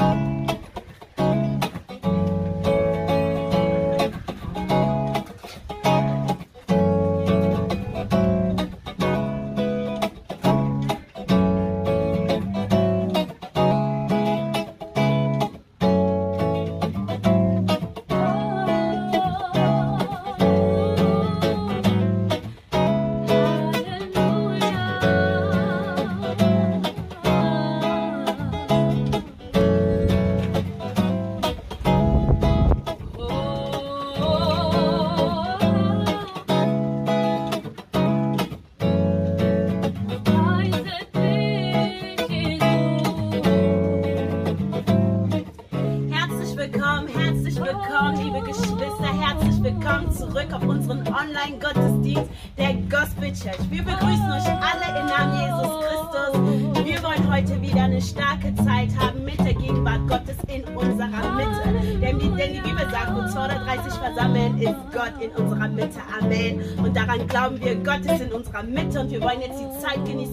Bye. Wir wollen jetzt die Zeit genießen,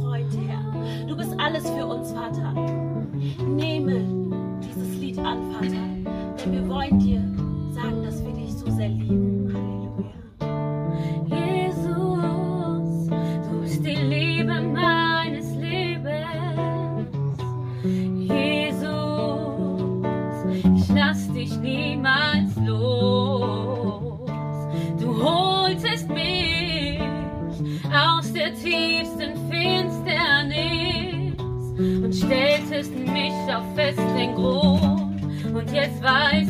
Freund, Herr. Du bist alles für uns, Vater. Nehme dieses Lied an, Vater, denn wir wollen dir sagen, dass wir dich so sehr lieben. Jetzt weiß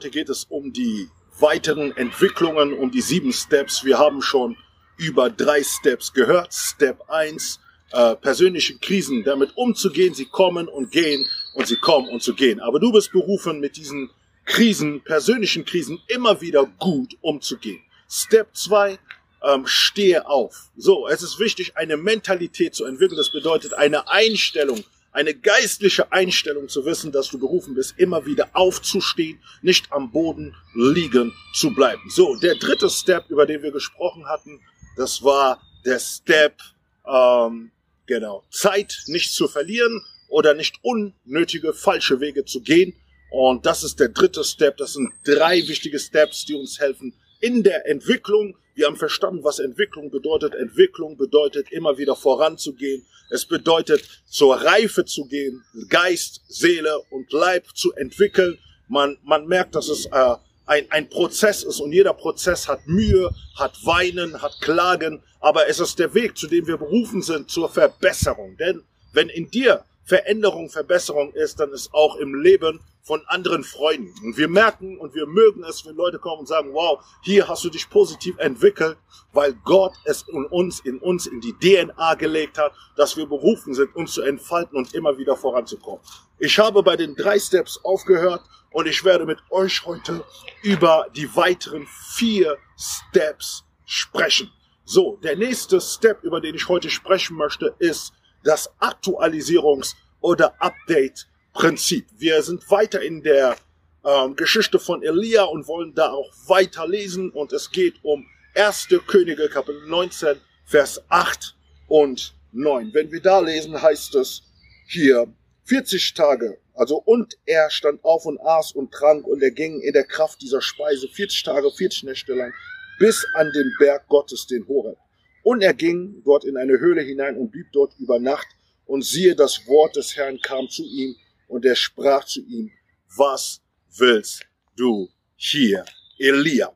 heute geht es um die weiteren Entwicklungen, um die sieben Steps. Wir haben schon über drei Steps gehört. Step 1, äh, persönliche Krisen damit umzugehen. Sie kommen und gehen und sie kommen und zu gehen. Aber du bist berufen, mit diesen Krisen, persönlichen Krisen immer wieder gut umzugehen. Step 2, ähm, stehe auf. So, es ist wichtig, eine Mentalität zu entwickeln. Das bedeutet eine Einstellung, eine geistliche Einstellung zu wissen, dass du berufen bist, immer wieder aufzustehen, nicht am Boden liegen zu bleiben. So, der dritte Step, über den wir gesprochen hatten, das war der Step, ähm, genau, Zeit nicht zu verlieren oder nicht unnötige falsche Wege zu gehen. Und das ist der dritte Step. Das sind drei wichtige Steps, die uns helfen, in der Entwicklung. Wir haben verstanden, was Entwicklung bedeutet. Entwicklung bedeutet immer wieder voranzugehen. Es bedeutet zur Reife zu gehen, Geist, Seele und Leib zu entwickeln. Man, man merkt, dass es äh, ein, ein Prozess ist und jeder Prozess hat Mühe, hat Weinen, hat Klagen, aber es ist der Weg, zu dem wir berufen sind, zur Verbesserung. Denn wenn in dir Veränderung, Verbesserung ist, dann ist auch im Leben von anderen Freunden. Und wir merken und wir mögen es, wenn Leute kommen und sagen, wow, hier hast du dich positiv entwickelt, weil Gott es in uns, in uns, in die DNA gelegt hat, dass wir berufen sind, uns zu entfalten und immer wieder voranzukommen. Ich habe bei den drei Steps aufgehört und ich werde mit euch heute über die weiteren vier Steps sprechen. So, der nächste Step, über den ich heute sprechen möchte, ist das Aktualisierungs- oder Update-Prinzip. Wir sind weiter in der ähm, Geschichte von Elia und wollen da auch weiter lesen und es geht um 1. Könige Kapitel 19, Vers 8 und 9. Wenn wir da lesen, heißt es hier 40 Tage, also und er stand auf und aß und trank und er ging in der Kraft dieser Speise 40 Tage, 40 Nächte lang bis an den Berg Gottes, den Horeb. Und er ging dort in eine Höhle hinein und blieb dort über Nacht. Und siehe, das Wort des Herrn kam zu ihm und er sprach zu ihm, was willst du hier, Elia?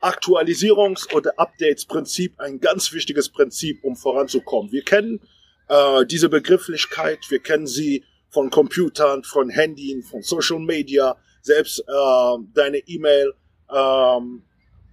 Aktualisierungs- oder Updates-Prinzip, ein ganz wichtiges Prinzip, um voranzukommen. Wir kennen äh, diese Begrifflichkeit, wir kennen sie von Computern, von Handys, von Social Media, selbst äh, deine E-Mail, ähm,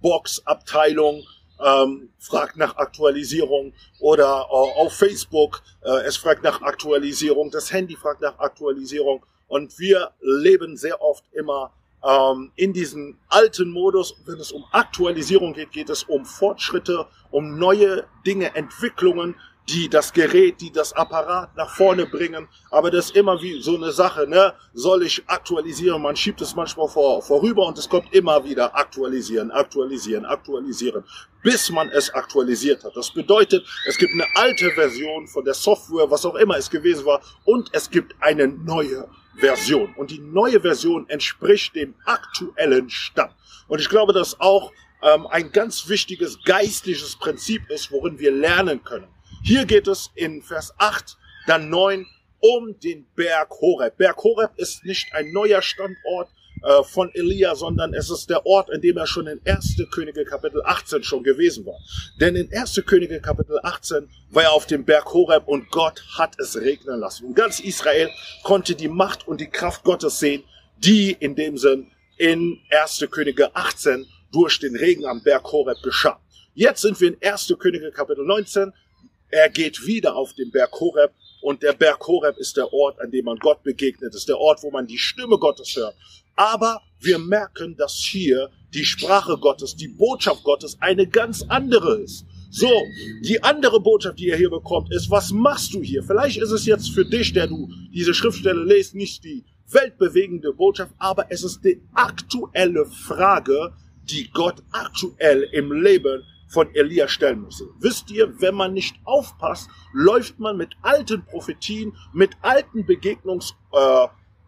Box, Abteilung, ähm, fragt nach Aktualisierung oder äh, auf Facebook, äh, es fragt nach Aktualisierung, das Handy fragt nach Aktualisierung und wir leben sehr oft immer ähm, in diesem alten Modus. Wenn es um Aktualisierung geht, geht es um Fortschritte, um neue Dinge, Entwicklungen, die das Gerät, die das Apparat nach vorne bringen. Aber das ist immer wie so eine Sache, ne? Soll ich aktualisieren? Man schiebt es manchmal vor, vorüber und es kommt immer wieder aktualisieren, aktualisieren, aktualisieren, bis man es aktualisiert hat. Das bedeutet, es gibt eine alte Version von der Software, was auch immer es gewesen war, und es gibt eine neue Version. Und die neue Version entspricht dem aktuellen Stand. Und ich glaube, dass auch ähm, ein ganz wichtiges geistliches Prinzip ist, worin wir lernen können. Hier geht es in Vers 8, dann 9 um den Berg Horeb. Berg Horeb ist nicht ein neuer Standort äh, von Elia, sondern es ist der Ort, in dem er schon in 1. Könige Kapitel 18 schon gewesen war. Denn in 1. Könige Kapitel 18 war er auf dem Berg Horeb und Gott hat es regnen lassen. Und ganz Israel konnte die Macht und die Kraft Gottes sehen, die in dem Sinn in 1. Könige 18 durch den Regen am Berg Horeb geschah. Jetzt sind wir in 1. Könige Kapitel 19. Er geht wieder auf den Berg Horeb und der Berg Horeb ist der Ort, an dem man Gott begegnet, ist der Ort, wo man die Stimme Gottes hört. Aber wir merken, dass hier die Sprache Gottes, die Botschaft Gottes eine ganz andere ist. So, die andere Botschaft, die ihr hier bekommt, ist, was machst du hier? Vielleicht ist es jetzt für dich, der du diese Schriftstelle lest, nicht die weltbewegende Botschaft, aber es ist die aktuelle Frage, die Gott aktuell im Leben von Elia stellen müsse. Wisst ihr, wenn man nicht aufpasst, läuft man mit alten Prophetien, mit alten Begegnungs, äh,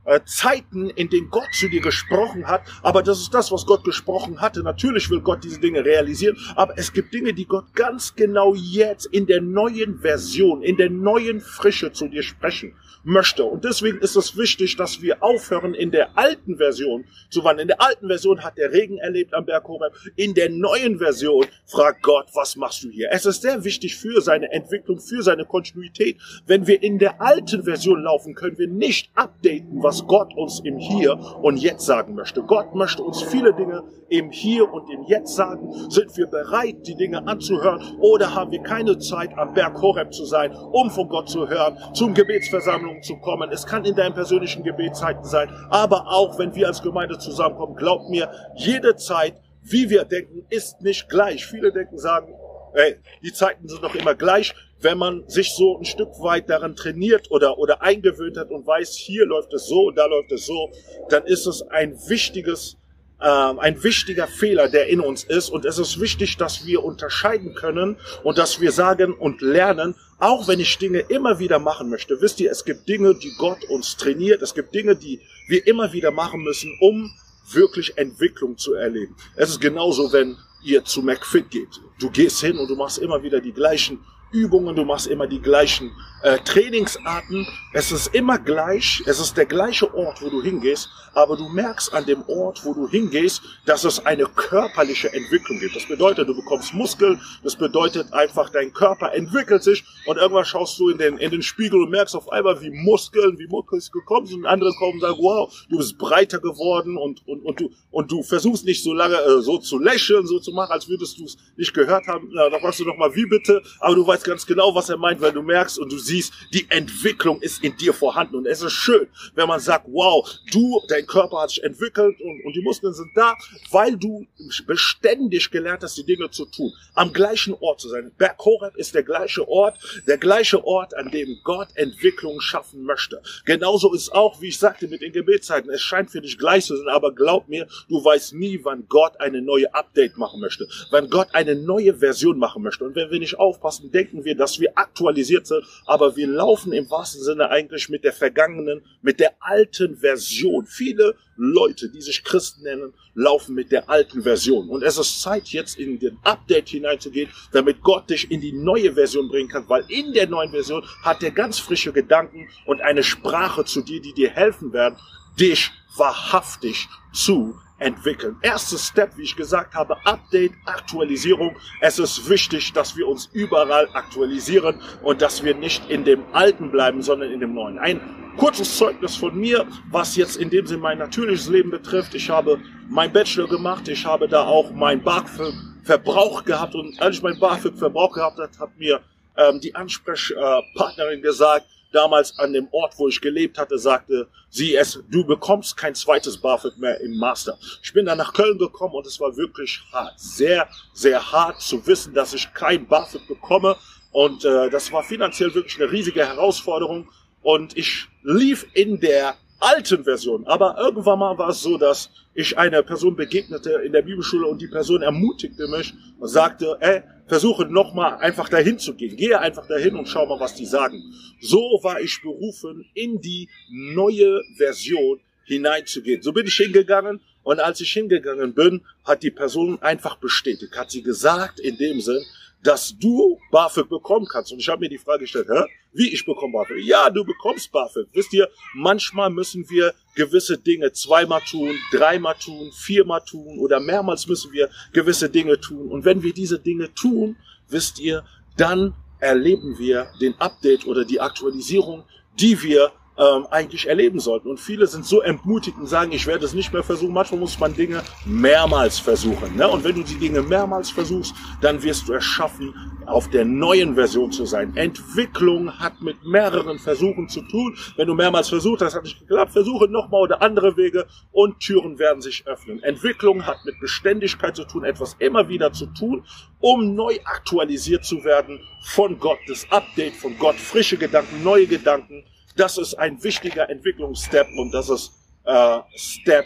äh, Zeiten, in denen Gott zu dir gesprochen hat. Aber das ist das, was Gott gesprochen hatte. Natürlich will Gott diese Dinge realisieren, aber es gibt Dinge, die Gott ganz genau jetzt in der neuen Version, in der neuen Frische zu dir sprechen möchte. Und deswegen ist es wichtig, dass wir aufhören, in der alten Version zu wandeln. In der alten Version hat der Regen erlebt am Berg Horeb. In der neuen Version fragt Gott, was machst du hier? Es ist sehr wichtig für seine Entwicklung, für seine Kontinuität. Wenn wir in der alten Version laufen, können wir nicht updaten, was Gott uns im Hier und Jetzt sagen möchte. Gott möchte uns viele Dinge im Hier und im Jetzt sagen. Sind wir bereit, die Dinge anzuhören oder haben wir keine Zeit, am Berg Horeb zu sein, um von Gott zu hören, zum Gebetsversammlungen zu kommen. Es kann in deinen persönlichen Gebetszeiten sein, aber auch wenn wir als Gemeinde zusammenkommen, glaubt mir, jede Zeit, wie wir denken, ist nicht gleich. Viele denken, sagen, ey, die Zeiten sind doch immer gleich. Wenn man sich so ein Stück weit daran trainiert oder, oder eingewöhnt hat und weiß, hier läuft es so und da läuft es so, dann ist es ein wichtiges, ähm, ein wichtiger Fehler, der in uns ist. Und es ist wichtig, dass wir unterscheiden können und dass wir sagen und lernen, auch wenn ich Dinge immer wieder machen möchte. Wisst ihr, es gibt Dinge, die Gott uns trainiert. Es gibt Dinge, die wir immer wieder machen müssen, um wirklich Entwicklung zu erleben. Es ist genauso, wenn ihr zu McFit geht. Du gehst hin und du machst immer wieder die gleichen Übungen, du machst immer die gleichen äh, Trainingsarten. Es ist immer gleich, es ist der gleiche Ort, wo du hingehst, aber du merkst an dem Ort, wo du hingehst, dass es eine körperliche Entwicklung gibt. Das bedeutet, du bekommst Muskeln, das bedeutet einfach, dein Körper entwickelt sich und irgendwann schaust du in den, in den Spiegel und merkst auf einmal, wie Muskeln, wie Muskeln gekommen sind und andere kommen und sagen, wow, du bist breiter geworden und, und, und du, und du versuchst nicht so lange äh, so zu lächeln, so zu machen, als würdest du es nicht gehört haben. Na, da fragst du nochmal, wie bitte? Aber du weißt ganz genau, was er meint, weil du merkst und du siehst, die Entwicklung ist in dir vorhanden. Und es ist schön, wenn man sagt, wow, du, dein Körper hat sich entwickelt und, und die Muskeln sind da, weil du beständig gelernt hast, die Dinge zu tun. Am gleichen Ort zu sein. Berg Horeb ist der gleiche Ort, der gleiche Ort, an dem Gott Entwicklung schaffen möchte. Genauso ist auch, wie ich sagte, mit den Gebetszeiten. Es scheint für dich gleich zu sein, aber glaub mir, du weißt nie, wann Gott eine neue Update machen möchte. Wann Gott eine neue Version machen möchte. Und wenn wir nicht aufpassen, denken wir, dass wir aktualisiert sind, aber wir laufen im wahrsten Sinne eigentlich mit der vergangenen, mit der alten Version. Viele Leute, die sich Christen nennen, laufen mit der alten Version. Und es ist Zeit, jetzt in den Update hineinzugehen, damit Gott dich in die neue Version bringen kann, weil in der neuen Version hat er ganz frische Gedanken und eine Sprache zu dir, die dir helfen werden, dich wahrhaftig zu entwickeln. Erstes Step, wie ich gesagt habe, Update, Aktualisierung. Es ist wichtig, dass wir uns überall aktualisieren und dass wir nicht in dem Alten bleiben, sondern in dem Neuen. Ein kurzes Zeugnis von mir, was jetzt in dem Sinne mein natürliches Leben betrifft. Ich habe mein Bachelor gemacht, ich habe da auch mein BAföG-Verbrauch gehabt und als ich mein BAföG-Verbrauch gehabt habe, hat mir ähm, die Ansprechpartnerin gesagt, damals an dem Ort, wo ich gelebt hatte, sagte sie es, du bekommst kein zweites BAföG mehr im Master. Ich bin dann nach Köln gekommen und es war wirklich hart. Sehr, sehr hart zu wissen, dass ich kein BAföG bekomme. Und äh, das war finanziell wirklich eine riesige Herausforderung. Und ich lief in der alten Version. Aber irgendwann mal war es so, dass ich einer Person begegnete in der Bibelschule und die Person ermutigte mich und sagte, ey, versuche nochmal einfach dahin zu gehen. Gehe einfach dahin und schau mal, was die sagen. So war ich berufen, in die neue Version hineinzugehen. So bin ich hingegangen und als ich hingegangen bin, hat die Person einfach bestätigt, hat sie gesagt in dem Sinn, dass du BAföG bekommen kannst. Und ich habe mir die Frage gestellt, hä? wie ich bekomme BAföG? Ja, du bekommst BAföG. Wisst ihr, manchmal müssen wir gewisse Dinge zweimal tun, dreimal tun, viermal tun oder mehrmals müssen wir gewisse Dinge tun. Und wenn wir diese Dinge tun, wisst ihr, dann erleben wir den Update oder die Aktualisierung, die wir ähm, eigentlich erleben sollten. Und viele sind so entmutigt und sagen, ich werde es nicht mehr versuchen. Manchmal muss man Dinge mehrmals versuchen. Ne? Und wenn du die Dinge mehrmals versuchst, dann wirst du es schaffen, auf der neuen Version zu sein. Entwicklung hat mit mehreren Versuchen zu tun. Wenn du mehrmals versucht hast, hat nicht geklappt, versuche nochmal oder andere Wege und Türen werden sich öffnen. Entwicklung hat mit Beständigkeit zu tun, etwas immer wieder zu tun, um neu aktualisiert zu werden von Gott. Das Update von Gott, frische Gedanken, neue Gedanken, das ist ein wichtiger Entwicklungsstep und das ist äh, Step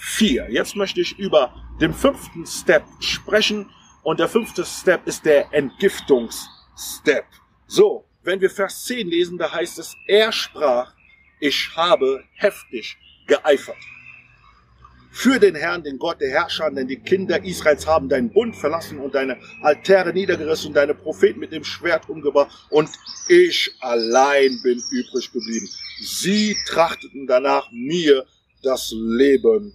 4. Jetzt möchte ich über den fünften Step sprechen und der fünfte Step ist der Entgiftungsstep. So, wenn wir Vers 10 lesen, da heißt es, er sprach, ich habe heftig geeifert für den Herrn, den Gott der Herrscher, denn die Kinder Israels haben deinen Bund verlassen und deine Altäre niedergerissen und deine Propheten mit dem Schwert umgebracht und ich allein bin übrig geblieben. Sie trachteten danach, mir das Leben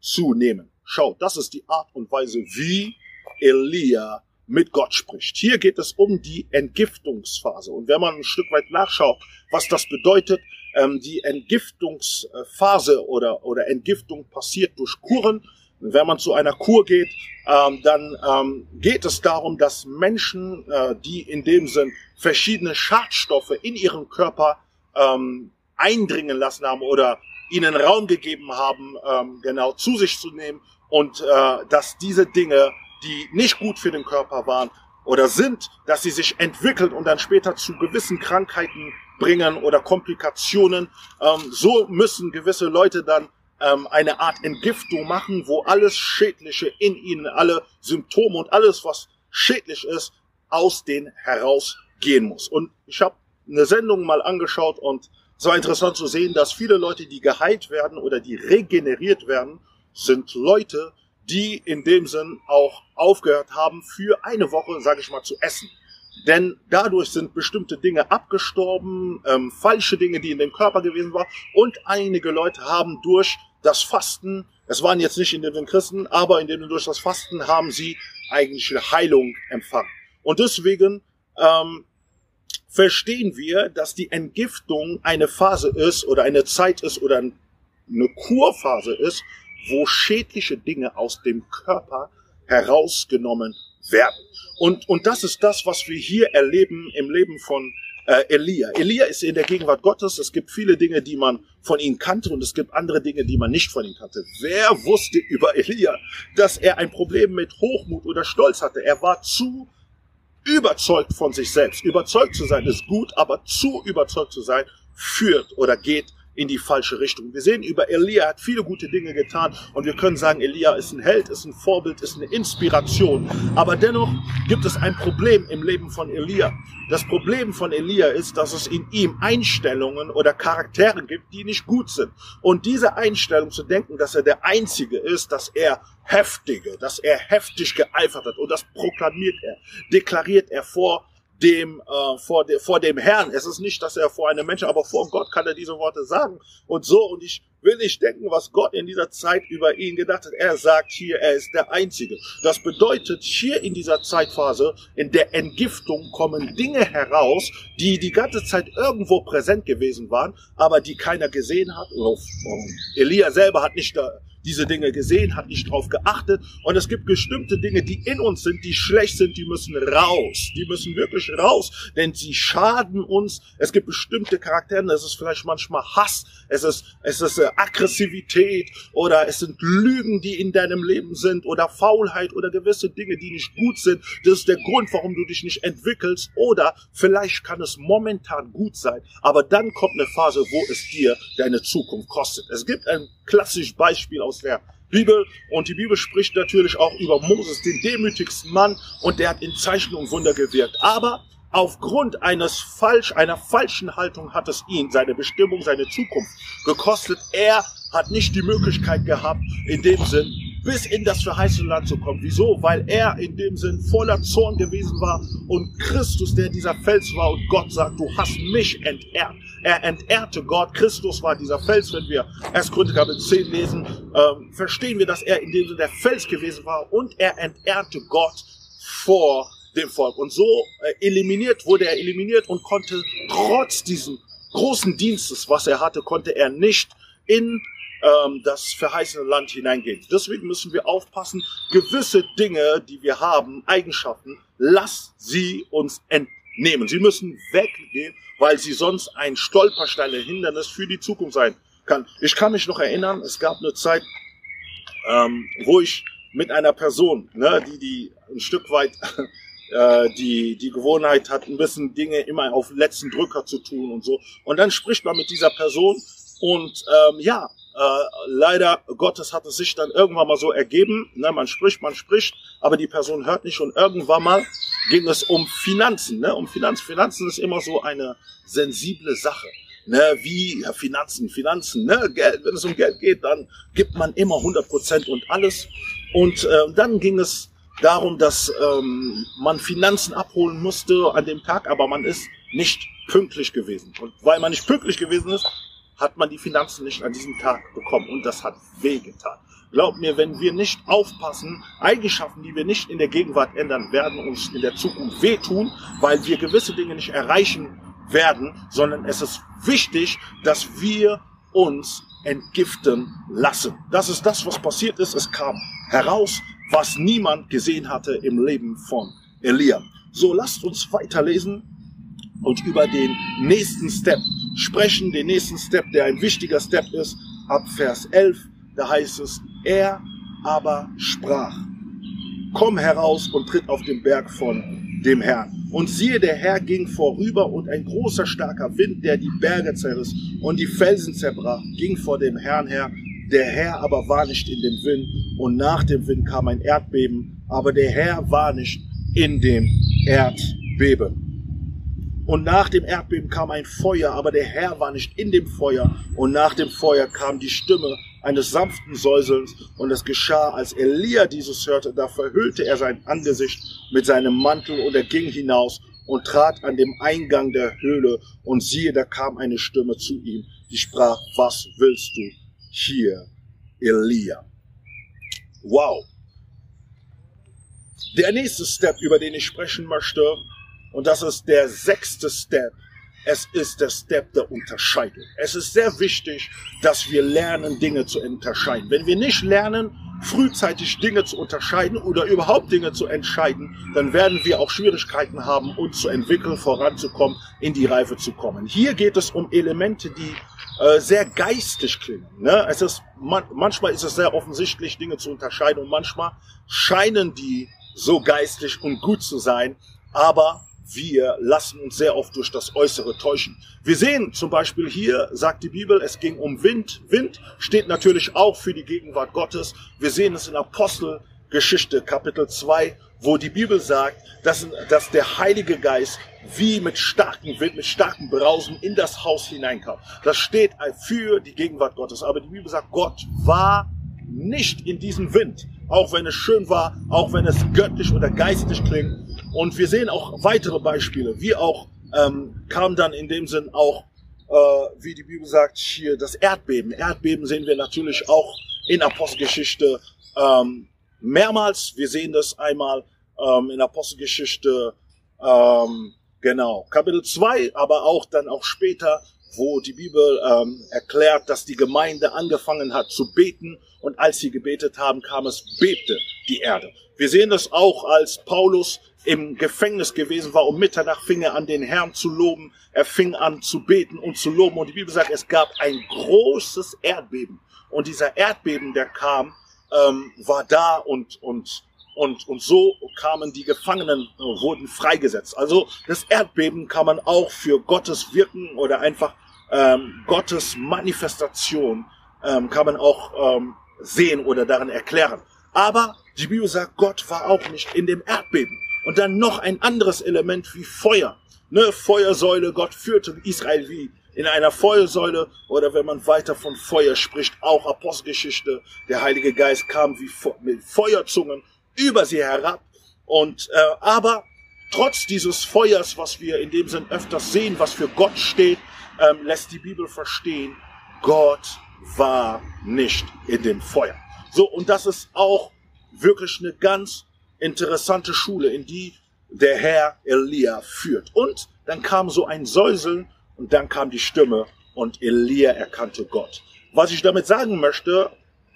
zu nehmen. Schau, das ist die Art und Weise, wie Elia mit Gott spricht. Hier geht es um die Entgiftungsphase. Und wenn man ein Stück weit nachschaut, was das bedeutet, ähm, die Entgiftungsphase oder, oder Entgiftung passiert durch Kuren. Wenn man zu einer Kur geht, ähm, dann ähm, geht es darum, dass Menschen, äh, die in dem Sinn verschiedene Schadstoffe in ihren Körper ähm, eindringen lassen haben oder ihnen Raum gegeben haben, ähm, genau zu sich zu nehmen und äh, dass diese Dinge, die nicht gut für den Körper waren oder sind, dass sie sich entwickelt und dann später zu gewissen Krankheiten bringen oder Komplikationen. Ähm, so müssen gewisse Leute dann ähm, eine Art Entgiftung machen, wo alles Schädliche in ihnen, alle Symptome und alles, was schädlich ist, aus denen herausgehen muss. Und ich habe eine Sendung mal angeschaut und es war interessant zu sehen, dass viele Leute, die geheilt werden oder die regeneriert werden, sind Leute, die in dem Sinn auch aufgehört haben, für eine Woche, sage ich mal, zu essen. Denn dadurch sind bestimmte Dinge abgestorben, ähm, falsche Dinge, die in dem Körper gewesen waren. Und einige Leute haben durch das Fasten, es waren jetzt nicht in den Christen, aber in denen durch das Fasten haben sie eigentlich Heilung empfangen. Und deswegen ähm, verstehen wir, dass die Entgiftung eine Phase ist oder eine Zeit ist oder eine Kurphase ist, wo schädliche Dinge aus dem Körper herausgenommen werden. Und, und das ist das, was wir hier erleben im Leben von äh, Elia. Elia ist in der Gegenwart Gottes. Es gibt viele Dinge, die man von ihm kannte und es gibt andere Dinge, die man nicht von ihm kannte. Wer wusste über Elia, dass er ein Problem mit Hochmut oder Stolz hatte? Er war zu überzeugt von sich selbst. Überzeugt zu sein ist gut, aber zu überzeugt zu sein führt oder geht in die falsche Richtung. Wir sehen über Elia hat viele gute Dinge getan und wir können sagen, Elia ist ein Held, ist ein Vorbild, ist eine Inspiration. Aber dennoch gibt es ein Problem im Leben von Elia. Das Problem von Elia ist, dass es in ihm Einstellungen oder Charaktere gibt, die nicht gut sind. Und diese Einstellung zu denken, dass er der Einzige ist, dass er heftige, dass er heftig geeifert hat und das proklamiert er, deklariert er vor dem, äh, vor, de, vor dem Herrn. Es ist nicht, dass er vor einem Menschen, aber vor Gott kann er diese Worte sagen. Und so, und ich will nicht denken, was Gott in dieser Zeit über ihn gedacht hat. Er sagt hier, er ist der Einzige. Das bedeutet, hier in dieser Zeitphase, in der Entgiftung kommen Dinge heraus, die die ganze Zeit irgendwo präsent gewesen waren, aber die keiner gesehen hat. Elia selber hat nicht da, diese Dinge gesehen, hat nicht drauf geachtet. Und es gibt bestimmte Dinge, die in uns sind, die schlecht sind, die müssen raus. Die müssen wirklich raus, denn sie schaden uns. Es gibt bestimmte Charaktere, es ist vielleicht manchmal Hass, es ist, es ist äh, Aggressivität oder es sind Lügen, die in deinem Leben sind oder Faulheit oder gewisse Dinge, die nicht gut sind. Das ist der Grund, warum du dich nicht entwickelst oder vielleicht kann es momentan gut sein, aber dann kommt eine Phase, wo es dir deine Zukunft kostet. Es gibt ein klassisches Beispiel aus der Bibel und die Bibel spricht natürlich auch über Moses, den demütigsten Mann und der hat in Zeichen und Wunder gewirkt. Aber aufgrund eines falsch, einer falschen Haltung hat es ihn, seine Bestimmung, seine Zukunft gekostet. Er hat nicht die Möglichkeit gehabt, in dem Sinn, bis in das verheißene Land zu kommen. Wieso? Weil er in dem Sinn voller Zorn gewesen war und Christus, der dieser Fels war und Gott sagt, du hast mich entehrt. Er entehrte Gott. Christus war dieser Fels. Wenn wir 1. Korinther Kapitel 10 lesen, ähm, verstehen wir, dass er in dem Sinne der Fels gewesen war und er entehrte Gott vor dem Volk. Und so äh, eliminiert wurde er eliminiert und konnte trotz diesem großen Dienstes, was er hatte, konnte er nicht in ähm, das verheißene Land hineingehen. Deswegen müssen wir aufpassen, gewisse Dinge, die wir haben, Eigenschaften, lass sie uns entnehmen. Sie müssen weggehen, weil sie sonst ein Stolperstein, ein Hindernis für die Zukunft sein kann. Ich kann mich noch erinnern, es gab eine Zeit, ähm, wo ich mit einer Person, ne, die die ein Stück weit äh, die die Gewohnheit hat, ein bisschen Dinge immer auf letzten Drücker zu tun und so. Und dann spricht man mit dieser Person und ähm, ja, leider Gottes hat es sich dann irgendwann mal so ergeben, ne, man spricht, man spricht, aber die Person hört nicht und irgendwann mal ging es um Finanzen. Ne, um Finanzen. Finanzen ist immer so eine sensible Sache. Ne, wie ja, Finanzen, Finanzen, ne, Geld, wenn es um Geld geht, dann gibt man immer 100 Prozent und alles. Und äh, dann ging es darum, dass ähm, man Finanzen abholen musste an dem Tag, aber man ist nicht pünktlich gewesen. Und weil man nicht pünktlich gewesen ist, hat man die Finanzen nicht an diesem Tag bekommen und das hat wehgetan. Glaub mir, wenn wir nicht aufpassen, Eigenschaften, die wir nicht in der Gegenwart ändern, werden uns in der Zukunft wehtun, weil wir gewisse Dinge nicht erreichen werden, sondern es ist wichtig, dass wir uns entgiften lassen. Das ist das, was passiert ist. Es kam heraus, was niemand gesehen hatte im Leben von Elia. So, lasst uns weiterlesen und über den nächsten Step sprechen, den nächsten Step, der ein wichtiger Step ist, ab Vers 11, da heißt es, er aber sprach, komm heraus und tritt auf den Berg von dem Herrn. Und siehe, der Herr ging vorüber und ein großer starker Wind, der die Berge zerriss und die Felsen zerbrach, ging vor dem Herrn her. Der Herr aber war nicht in dem Wind und nach dem Wind kam ein Erdbeben, aber der Herr war nicht in dem Erdbeben. Und nach dem Erdbeben kam ein Feuer, aber der Herr war nicht in dem Feuer. Und nach dem Feuer kam die Stimme eines sanften Säuselns. Und es geschah, als Elia dieses hörte, da verhüllte er sein Angesicht mit seinem Mantel und er ging hinaus und trat an dem Eingang der Höhle und siehe, da kam eine Stimme zu ihm, die sprach, was willst du hier, Elia? Wow. Der nächste Step, über den ich sprechen möchte, und das ist der sechste Step, es ist der Step der Unterscheidung. Es ist sehr wichtig, dass wir lernen, Dinge zu unterscheiden. Wenn wir nicht lernen, frühzeitig Dinge zu unterscheiden oder überhaupt Dinge zu entscheiden, dann werden wir auch Schwierigkeiten haben, uns zu entwickeln, voranzukommen, in die Reife zu kommen. Hier geht es um Elemente, die äh, sehr geistig klingen. Ne? Es ist, man, manchmal ist es sehr offensichtlich, Dinge zu unterscheiden und manchmal scheinen die so geistlich und gut zu sein, aber wir lassen uns sehr oft durch das Äußere täuschen. Wir sehen zum Beispiel hier, sagt die Bibel, es ging um Wind. Wind steht natürlich auch für die Gegenwart Gottes. Wir sehen es in Apostelgeschichte Kapitel 2, wo die Bibel sagt, dass, dass der Heilige Geist wie mit starkem Wind, mit starkem Brausen in das Haus hineinkam. Das steht für die Gegenwart Gottes. Aber die Bibel sagt, Gott war nicht in diesem Wind, auch wenn es schön war, auch wenn es göttlich oder geistig klingt. Und wir sehen auch weitere Beispiele, wie auch ähm, kam dann in dem Sinn auch, äh, wie die Bibel sagt, hier das Erdbeben. Erdbeben sehen wir natürlich auch in Apostelgeschichte ähm, mehrmals. Wir sehen das einmal ähm, in Apostelgeschichte, ähm, genau, Kapitel 2, aber auch dann auch später, wo die Bibel ähm, erklärt, dass die Gemeinde angefangen hat zu beten und als sie gebetet haben, kam es, bebte die Erde. Wir sehen das auch, als Paulus im Gefängnis gewesen war, um Mitternacht fing er an, den Herrn zu loben. Er fing an zu beten und zu loben. Und die Bibel sagt, es gab ein großes Erdbeben. Und dieser Erdbeben, der kam, ähm, war da und, und, und, und so kamen die Gefangenen, äh, wurden freigesetzt. Also das Erdbeben kann man auch für Gottes Wirken oder einfach ähm, Gottes Manifestation ähm, kann man auch ähm, sehen oder darin erklären. Aber die Bibel sagt, Gott war auch nicht in dem Erdbeben. Und dann noch ein anderes Element wie Feuer. Ne, Feuersäule, Gott führte Israel wie in einer Feuersäule oder wenn man weiter von Feuer spricht, auch Apostelgeschichte, der Heilige Geist kam wie mit Feuerzungen über sie herab. Und äh, aber trotz dieses Feuers, was wir in dem Sinn öfters sehen, was für Gott steht, ähm, lässt die Bibel verstehen, Gott war nicht in dem Feuer. So, und das ist auch wirklich eine ganz interessante Schule, in die der Herr Elia führt. Und dann kam so ein Säuseln und dann kam die Stimme und Elia erkannte Gott. Was ich damit sagen möchte,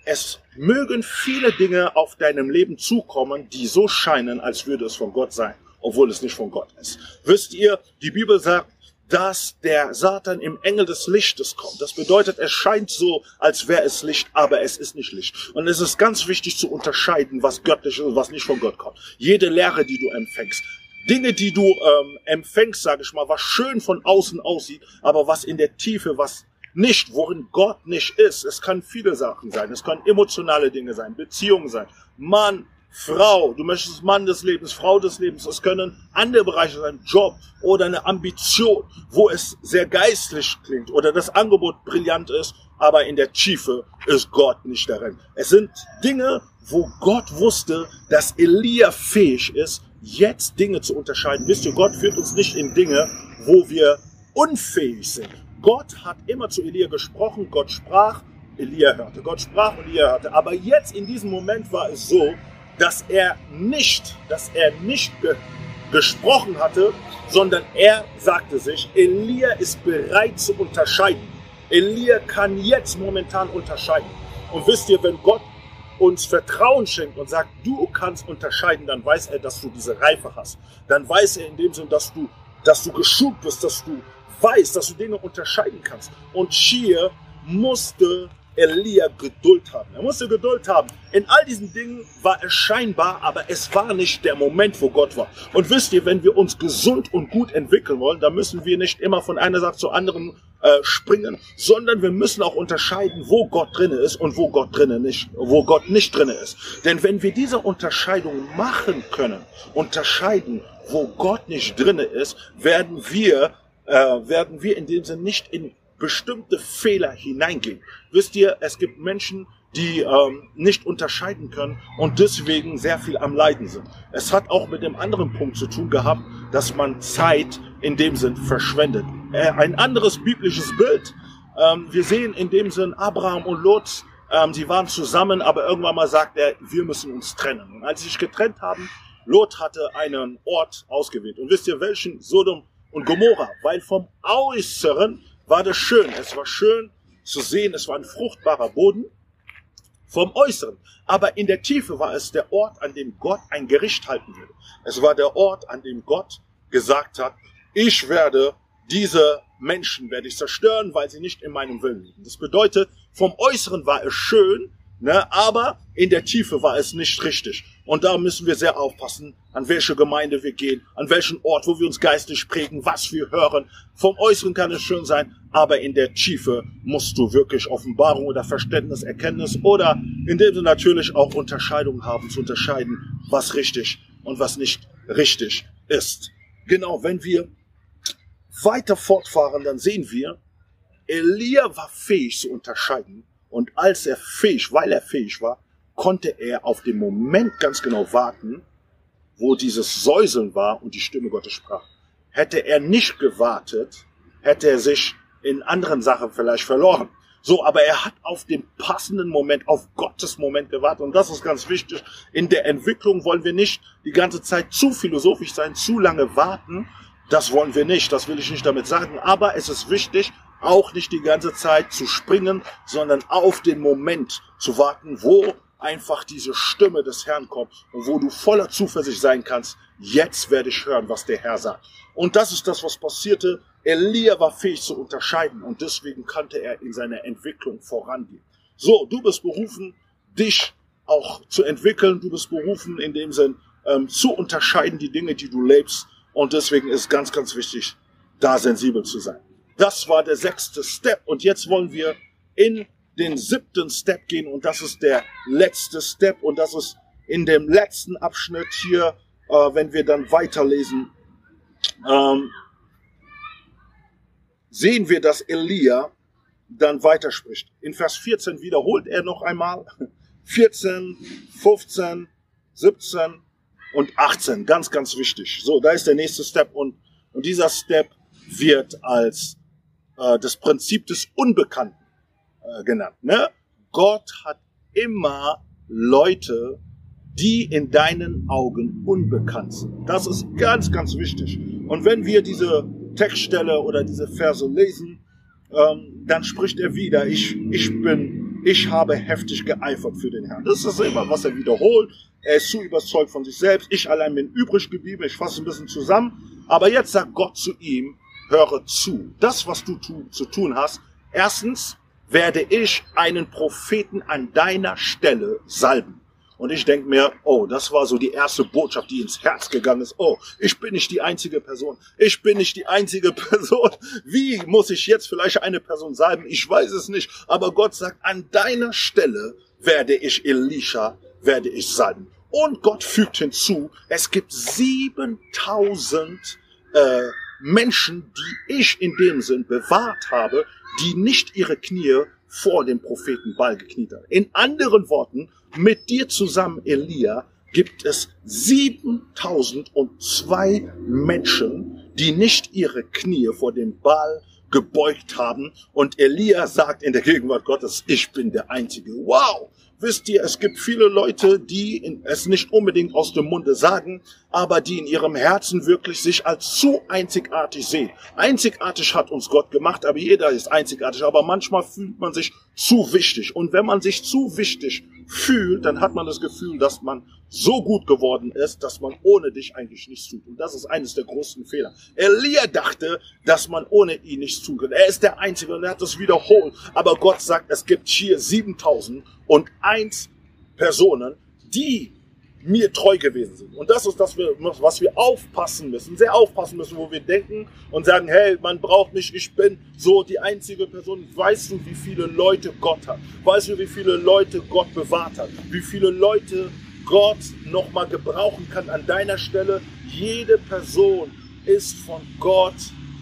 es mögen viele Dinge auf deinem Leben zukommen, die so scheinen, als würde es von Gott sein, obwohl es nicht von Gott ist. Wisst ihr, die Bibel sagt, dass der Satan im Engel des Lichtes kommt. Das bedeutet, es scheint so, als wäre es Licht, aber es ist nicht Licht. Und es ist ganz wichtig zu unterscheiden, was göttlich ist und was nicht von Gott kommt. Jede Lehre, die du empfängst, Dinge, die du ähm, empfängst, sage ich mal, was schön von außen aussieht, aber was in der Tiefe, was nicht, worin Gott nicht ist. Es kann viele Sachen sein. Es können emotionale Dinge sein, Beziehungen sein, Mann, Frau, du möchtest Mann des Lebens, Frau des Lebens. Es können andere Bereiche sein, Job oder eine Ambition, wo es sehr geistlich klingt oder das Angebot brillant ist, aber in der Tiefe ist Gott nicht darin. Es sind Dinge, wo Gott wusste, dass Elia fähig ist, jetzt Dinge zu unterscheiden. Wisst ihr, Gott führt uns nicht in Dinge, wo wir unfähig sind. Gott hat immer zu Elia gesprochen, Gott sprach, Elia hörte. Gott sprach und Elia hörte. Aber jetzt in diesem Moment war es so, dass er nicht, dass er nicht ge gesprochen hatte, sondern er sagte sich, Elia ist bereit zu unterscheiden. Elia kann jetzt momentan unterscheiden. Und wisst ihr, wenn Gott uns Vertrauen schenkt und sagt, du kannst unterscheiden, dann weiß er, dass du diese Reife hast. Dann weiß er in dem Sinn, dass du, dass du geschult bist, dass du weißt, dass du Dinge unterscheiden kannst. Und hier musste Elia Geduld haben. Er musste Geduld haben. In all diesen Dingen war es scheinbar, aber es war nicht der Moment, wo Gott war. Und wisst ihr, wenn wir uns gesund und gut entwickeln wollen, dann müssen wir nicht immer von einer Sache zur anderen äh, springen, sondern wir müssen auch unterscheiden, wo Gott drinne ist und wo Gott drinne nicht, wo Gott nicht drinne ist. Denn wenn wir diese Unterscheidung machen können, unterscheiden, wo Gott nicht drinne ist, werden wir äh, werden wir in dem Sinne nicht in bestimmte Fehler hineingehen. Wisst ihr, es gibt Menschen, die ähm, nicht unterscheiden können und deswegen sehr viel am Leiden sind. Es hat auch mit dem anderen Punkt zu tun gehabt, dass man Zeit in dem Sinn verschwendet. Äh, ein anderes biblisches Bild. Ähm, wir sehen in dem Sinn Abraham und Lot, ähm, sie waren zusammen, aber irgendwann mal sagt er, wir müssen uns trennen. Und als sie sich getrennt haben, Lot hatte einen Ort ausgewählt. Und wisst ihr welchen? Sodom und Gomorra. Weil vom Äußeren war das schön. Es war schön zu sehen, es war ein fruchtbarer Boden vom Äußeren. Aber in der Tiefe war es der Ort, an dem Gott ein Gericht halten würde. Es war der Ort, an dem Gott gesagt hat, ich werde diese Menschen werde ich zerstören, weil sie nicht in meinem Willen liegen. Das bedeutet, vom Äußeren war es schön, ne, aber in der Tiefe war es nicht richtig. Und da müssen wir sehr aufpassen, an welche Gemeinde wir gehen, an welchen Ort, wo wir uns geistlich prägen, was wir hören. Vom Äußeren kann es schön sein, aber in der Tiefe musst du wirklich Offenbarung oder Verständnis, Erkenntnis oder indem du natürlich auch Unterscheidungen haben, zu unterscheiden, was richtig und was nicht richtig ist. Genau, wenn wir weiter fortfahren, dann sehen wir, Elia war fähig zu unterscheiden. Und als er fähig, weil er fähig war, konnte er auf den Moment ganz genau warten, wo dieses Säuseln war und die Stimme Gottes sprach. Hätte er nicht gewartet, hätte er sich in anderen Sachen vielleicht verloren. So, aber er hat auf den passenden Moment, auf Gottes Moment gewartet. Und das ist ganz wichtig. In der Entwicklung wollen wir nicht die ganze Zeit zu philosophisch sein, zu lange warten. Das wollen wir nicht. Das will ich nicht damit sagen. Aber es ist wichtig, auch nicht die ganze Zeit zu springen, sondern auf den Moment zu warten, wo einfach diese Stimme des Herrn kommt und wo du voller Zuversicht sein kannst, jetzt werde ich hören, was der Herr sagt. Und das ist das, was passierte. Elia war fähig zu unterscheiden und deswegen kannte er in seiner Entwicklung vorangehen. So, du bist berufen, dich auch zu entwickeln. Du bist berufen, in dem Sinn ähm, zu unterscheiden die Dinge, die du lebst. Und deswegen ist ganz, ganz wichtig, da sensibel zu sein. Das war der sechste Step. Und jetzt wollen wir in den siebten Step gehen und das ist der letzte Step und das ist in dem letzten Abschnitt hier, äh, wenn wir dann weiterlesen, ähm, sehen wir, dass Elia dann weiterspricht. In Vers 14 wiederholt er noch einmal 14, 15, 17 und 18. Ganz, ganz wichtig. So, da ist der nächste Step und, und dieser Step wird als äh, das Prinzip des Unbekannten äh, genannt. Ne? Gott hat immer Leute, die in deinen Augen unbekannt sind. Das ist ganz, ganz wichtig. Und wenn wir diese Textstelle oder diese Verse lesen, ähm, dann spricht er wieder, ich, ich bin, ich habe heftig geeifert für den Herrn. Das ist immer, was er wiederholt. Er ist zu überzeugt von sich selbst. Ich allein bin übrig geblieben. Ich fasse ein bisschen zusammen. Aber jetzt sagt Gott zu ihm, höre zu. Das, was du tu, zu tun hast, erstens, werde ich einen Propheten an deiner Stelle salben. Und ich denke mir, oh, das war so die erste Botschaft, die ins Herz gegangen ist. Oh, ich bin nicht die einzige Person. Ich bin nicht die einzige Person. Wie muss ich jetzt vielleicht eine Person salben? Ich weiß es nicht. Aber Gott sagt, an deiner Stelle werde ich Elisha, werde ich salben. Und Gott fügt hinzu, es gibt 7000 äh, Menschen, die ich in dem Sinn bewahrt habe, die nicht ihre Knie vor dem Propheten Baal gekniet haben. In anderen Worten, mit dir zusammen, Elia, gibt es 7002 Menschen, die nicht ihre Knie vor dem Baal gebeugt haben. Und Elia sagt in der Gegenwart Gottes, ich bin der Einzige. Wow! Wisst ihr, es gibt viele Leute, die es nicht unbedingt aus dem Munde sagen, aber die in ihrem Herzen wirklich sich als zu einzigartig sehen. Einzigartig hat uns Gott gemacht, aber jeder ist einzigartig. Aber manchmal fühlt man sich zu wichtig. Und wenn man sich zu wichtig fühlt, dann hat man das Gefühl, dass man so gut geworden ist, dass man ohne dich eigentlich nichts tut. Und das ist eines der größten Fehler. Elia dachte, dass man ohne ihn nichts tun kann. Er ist der Einzige und er hat es wiederholt. Aber Gott sagt, es gibt hier 7000 und eins Personen, die mir treu gewesen sind. Und das ist das, was wir aufpassen müssen, sehr aufpassen müssen, wo wir denken und sagen, hey, man braucht mich, ich bin so die einzige Person. Weißt du, wie viele Leute Gott hat? Weißt du, wie viele Leute Gott bewahrt hat? Wie viele Leute Gott nochmal gebrauchen kann an deiner Stelle? Jede Person ist von Gott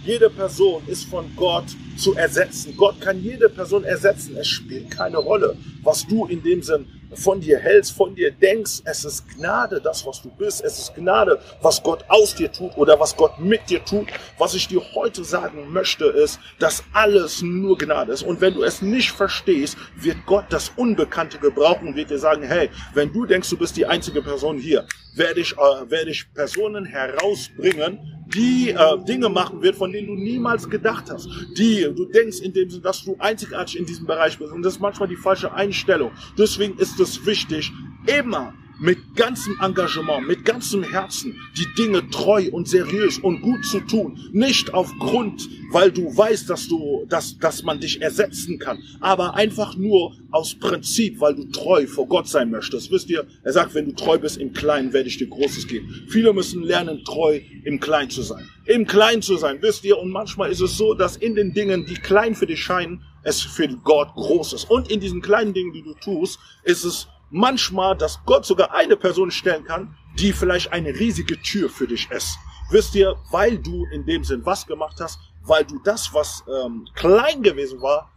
Jede Person ist von Gott zu ersetzen. Gott kann jede Person ersetzen. Es spielt keine Rolle, was du in dem Sinn von dir hältst, von dir denkst. Es ist Gnade, das, was du bist. Es ist Gnade, was Gott aus dir tut oder was Gott mit dir tut. Was ich dir heute sagen möchte, ist, dass alles nur Gnade ist. Und wenn du es nicht verstehst, wird Gott das Unbekannte gebrauchen und wird dir sagen, hey, wenn du denkst, du bist die einzige Person hier, werde ich, äh, werde ich Personen herausbringen, die äh, Dinge machen wird, von denen du niemals gedacht hast. Die du denkst in dem Sinne, dass du einzigartig in diesem Bereich bist. Und das ist manchmal die falsche Einstellung. Deswegen ist es wichtig, immer mit ganzem Engagement, mit ganzem Herzen die Dinge treu und seriös und gut zu tun. Nicht aufgrund, weil du weißt, dass du, dass, dass man dich ersetzen kann, aber einfach nur aus Prinzip, weil du treu vor Gott sein möchtest. Wisst ihr, er sagt, wenn du treu bist im Kleinen, werde ich dir Großes geben. Viele müssen lernen, treu im Kleinen zu sein. Im Kleinen zu sein, wisst ihr, und manchmal ist es so, dass in den Dingen, die klein für dich scheinen, es für Gott groß ist. Und in diesen kleinen Dingen, die du tust, ist es manchmal, dass Gott sogar eine Person stellen kann, die vielleicht eine riesige Tür für dich ist. Wisst ihr, weil du in dem Sinn was gemacht hast, weil du das, was ähm, klein gewesen war,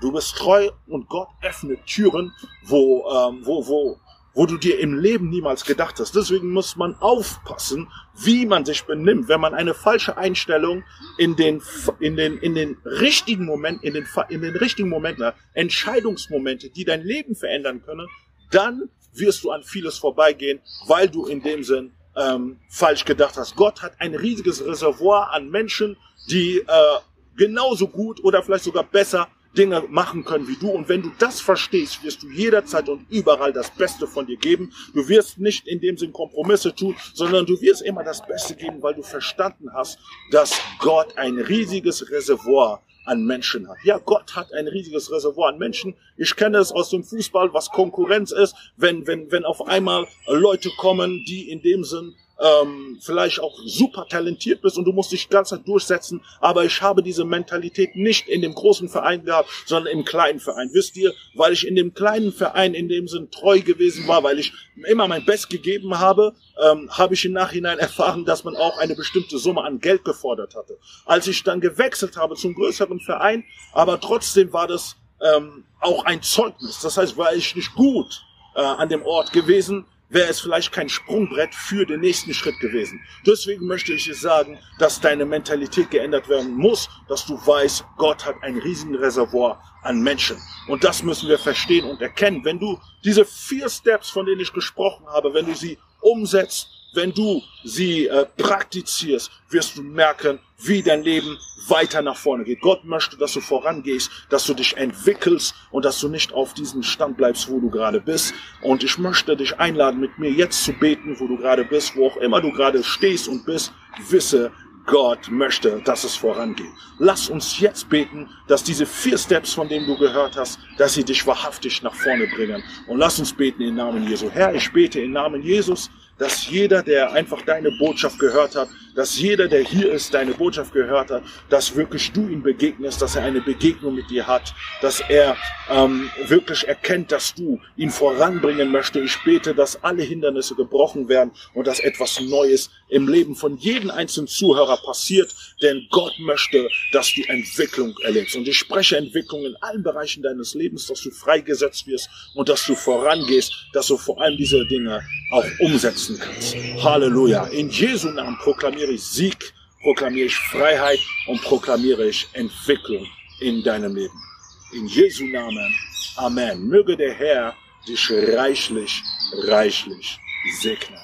du bist treu und Gott öffnet Türen, wo, ähm, wo, wo, wo du dir im Leben niemals gedacht hast. Deswegen muss man aufpassen, wie man sich benimmt, wenn man eine falsche Einstellung in den, in den, in den richtigen Moment, in den, in den richtigen Momenten, Entscheidungsmomente, die dein Leben verändern können, dann wirst du an vieles vorbeigehen, weil du in dem Sinn ähm, falsch gedacht hast. Gott hat ein riesiges Reservoir an Menschen, die äh, genauso gut oder vielleicht sogar besser Dinge machen können wie du. Und wenn du das verstehst, wirst du jederzeit und überall das Beste von dir geben. Du wirst nicht in dem Sinn Kompromisse tun, sondern du wirst immer das Beste geben, weil du verstanden hast, dass Gott ein riesiges Reservoir an Menschen hat. Ja, Gott hat ein riesiges Reservoir an Menschen. Ich kenne es aus dem Fußball, was Konkurrenz ist, wenn, wenn, wenn auf einmal Leute kommen, die in dem Sinn ähm, vielleicht auch super talentiert bist und du musst dich ganz durchsetzen, aber ich habe diese Mentalität nicht in dem großen Verein gehabt, sondern im kleinen Verein. Wisst ihr, weil ich in dem kleinen Verein in dem Sinn treu gewesen war, weil ich immer mein Best gegeben habe, ähm, habe ich im Nachhinein erfahren, dass man auch eine bestimmte Summe an Geld gefordert hatte. Als ich dann gewechselt habe zum größeren Verein, aber trotzdem war das ähm, auch ein Zeugnis. Das heißt, war ich nicht gut äh, an dem Ort gewesen, wäre es vielleicht kein Sprungbrett für den nächsten Schritt gewesen. Deswegen möchte ich dir sagen, dass deine Mentalität geändert werden muss, dass du weißt, Gott hat ein riesigen Reservoir an Menschen. Und das müssen wir verstehen und erkennen. Wenn du diese vier Steps, von denen ich gesprochen habe, wenn du sie umsetzt, wenn du sie äh, praktizierst, wirst du merken, wie dein Leben weiter nach vorne geht. Gott möchte, dass du vorangehst, dass du dich entwickelst und dass du nicht auf diesem Stand bleibst, wo du gerade bist. Und ich möchte dich einladen, mit mir jetzt zu beten, wo du gerade bist, wo auch immer du gerade stehst und bist. Wisse, Gott möchte, dass es vorangeht. Lass uns jetzt beten, dass diese vier Steps, von denen du gehört hast, dass sie dich wahrhaftig nach vorne bringen. Und lass uns beten im Namen Jesu. Herr, ich bete im Namen Jesus, dass jeder, der einfach deine Botschaft gehört hat, dass jeder, der hier ist, deine Botschaft gehört hat, dass wirklich du ihm begegnest, dass er eine Begegnung mit dir hat, dass er ähm, wirklich erkennt, dass du ihn voranbringen möchte. Ich bete, dass alle Hindernisse gebrochen werden und dass etwas Neues im Leben von jedem einzelnen Zuhörer passiert, denn Gott möchte, dass du Entwicklung erlebst. Und ich spreche Entwicklung in allen Bereichen deines Lebens, dass du freigesetzt wirst und dass du vorangehst, dass du vor allem diese Dinge auch umsetzen kannst. Halleluja. In Jesu Namen proklamiere ich Sieg, proklamiere ich Freiheit und proklamiere ich Entwicklung in deinem Leben. In Jesu Namen. Amen. Möge der Herr dich reichlich, reichlich segnen.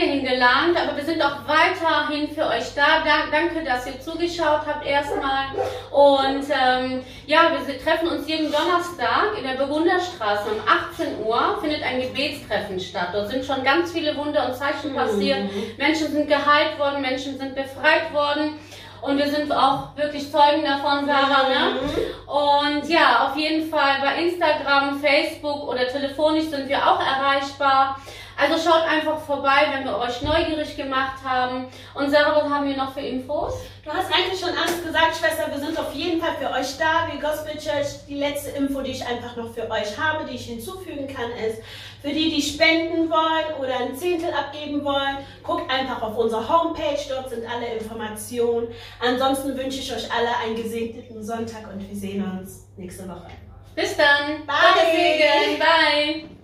Ende hingelangt, aber wir sind auch weiterhin für euch da. Dank, danke, dass ihr zugeschaut habt erstmal. Und ähm, ja, wir treffen uns jeden Donnerstag in der Burgunderstraße um 18 Uhr. Findet ein Gebetstreffen statt. Dort sind schon ganz viele Wunder und Zeichen passiert. Menschen sind geheilt worden, Menschen sind befreit worden. Und wir sind auch wirklich Zeugen davon, Sarah, ne? Und ja, auf jeden Fall bei Instagram, Facebook oder telefonisch sind wir auch erreichbar. Also schaut einfach vorbei, wenn wir euch neugierig gemacht haben. Und Sarah, was haben wir noch für Infos? Du hast eigentlich schon alles gesagt, Schwester. Wir sind auf jeden Fall für euch da. Wir Gospel Church, die letzte Info, die ich einfach noch für euch habe, die ich hinzufügen kann, ist, für die, die spenden wollen oder ein Zehntel abgeben wollen, guckt einfach auf unsere Homepage. Dort sind alle Informationen. Ansonsten wünsche ich euch alle einen gesegneten Sonntag und wir sehen uns nächste Woche. Bis dann. Bye. Segen. Bye.